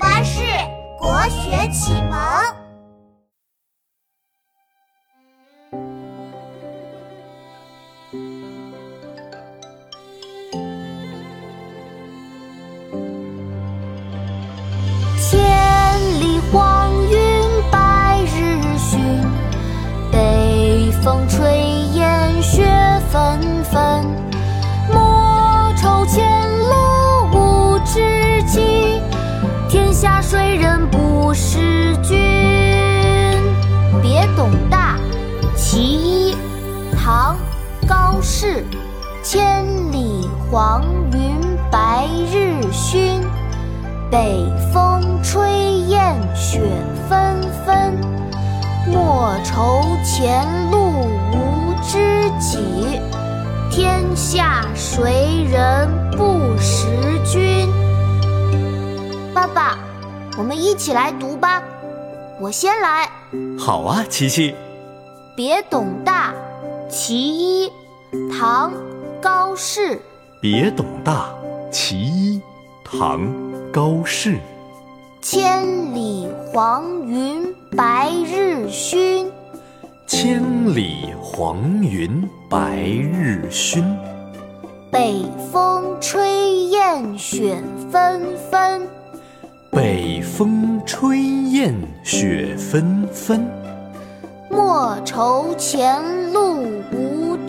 巴士国学启蒙。高适。千里黄云白日曛。北风吹雁雪纷纷，莫愁前路无知己，天下谁人不识君。爸爸，我们一起来读吧。我先来。好啊，琪琪。别董大，其一，唐，高适。别董大，其一，唐。高适，千里黄云白日曛。千里黄云白日曛。北风吹雁雪纷纷。北风吹雁雪纷纷。莫愁前路无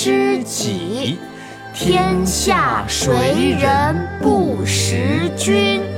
知己。天下谁人不识君？